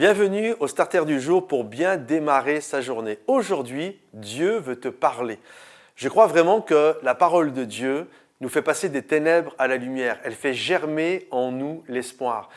Bienvenue au Starter du jour pour bien démarrer sa journée. Aujourd'hui, Dieu veut te parler. Je crois vraiment que la parole de Dieu nous fait passer des ténèbres à la lumière. Elle fait germer en nous l'espoir.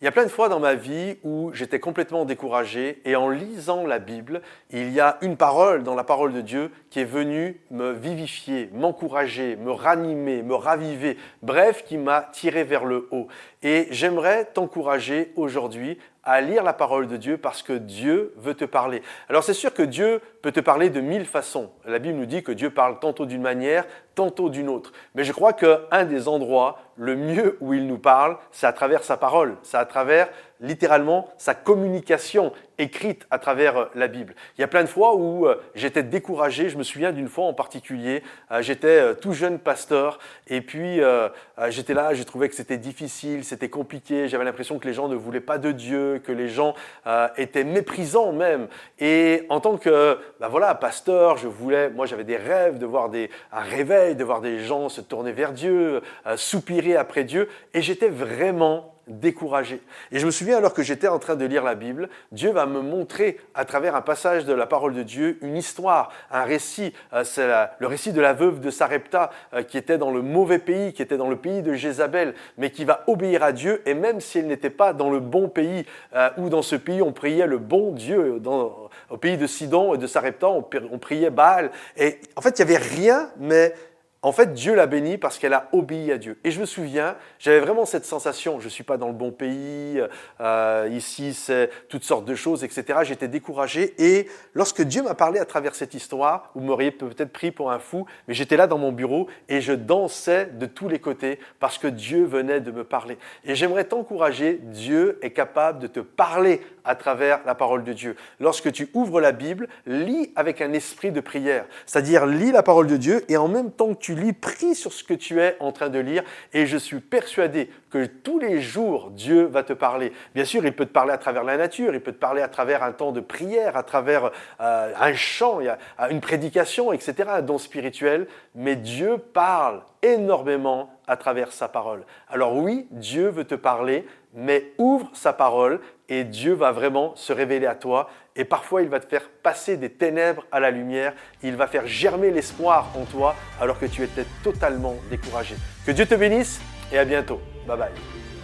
Il y a plein de fois dans ma vie où j'étais complètement découragé et en lisant la Bible, il y a une parole dans la parole de Dieu qui est venue me vivifier, m'encourager, me ranimer, me raviver, bref, qui m'a tiré vers le haut. Et j'aimerais t'encourager aujourd'hui à lire la parole de Dieu parce que Dieu veut te parler. Alors c'est sûr que Dieu peut te parler de mille façons. La Bible nous dit que Dieu parle tantôt d'une manière, tantôt d'une autre. Mais je crois qu'un des endroits le mieux où il nous parle, c'est à travers sa parole, c'est à travers littéralement sa communication écrite à travers euh, la Bible. Il y a plein de fois où euh, j'étais découragé, je me souviens d'une fois en particulier, euh, j'étais tout jeune pasteur et puis j'étais là, j'ai trouvé que c'était difficile, c'était compliqué, j'avais l'impression que les gens ne voulaient pas de Dieu, que les gens étaient méprisants même. Et en tant que bah voilà, pasteur, je voulais, moi j'avais des rêves de voir des, un réveil, de voir des gens se tourner vers Dieu, soupirer après Dieu et j'étais vraiment découragé. Et je me souviens alors que j'étais en train de lire la Bible, Dieu va me montrer à travers un passage de la parole de Dieu une histoire, un récit. Euh, c'est le récit de la veuve de Sarepta euh, qui était dans le mauvais pays, qui était dans le pays de Jézabel, mais qui va obéir à Dieu. Et même si elle n'était pas dans le bon pays, euh, ou dans ce pays on priait le bon Dieu, dans, au pays de Sidon et de Sarepta on, on priait Baal. Et en fait il n'y avait rien, mais en fait, Dieu l'a bénie parce qu'elle a obéi à Dieu. Et je me souviens, j'avais vraiment cette sensation, je ne suis pas dans le bon pays, euh, ici c'est toutes sortes de choses, etc. J'étais découragé. Et lorsque Dieu m'a parlé à travers cette histoire, vous m'auriez peut-être pris pour un fou, mais j'étais là dans mon bureau et je dansais de tous les côtés parce que Dieu venait de me parler. Et j'aimerais t'encourager, Dieu est capable de te parler à travers la parole de Dieu. Lorsque tu ouvres la Bible, lis avec un esprit de prière, c'est-à-dire lis la parole de Dieu et en même temps que tu lis, prie sur ce que tu es en train de lire et je suis persuadé que tous les jours, Dieu va te parler. Bien sûr, il peut te parler à travers la nature, il peut te parler à travers un temps de prière, à travers euh, un chant, une prédication, etc., un don spirituel, mais Dieu parle énormément à travers sa parole. Alors oui, Dieu veut te parler, mais ouvre sa parole et Dieu va vraiment se révéler à toi. Et parfois, il va te faire passer des ténèbres à la lumière. Il va faire germer l'espoir en toi alors que tu étais totalement découragé. Que Dieu te bénisse et à bientôt. Bye bye.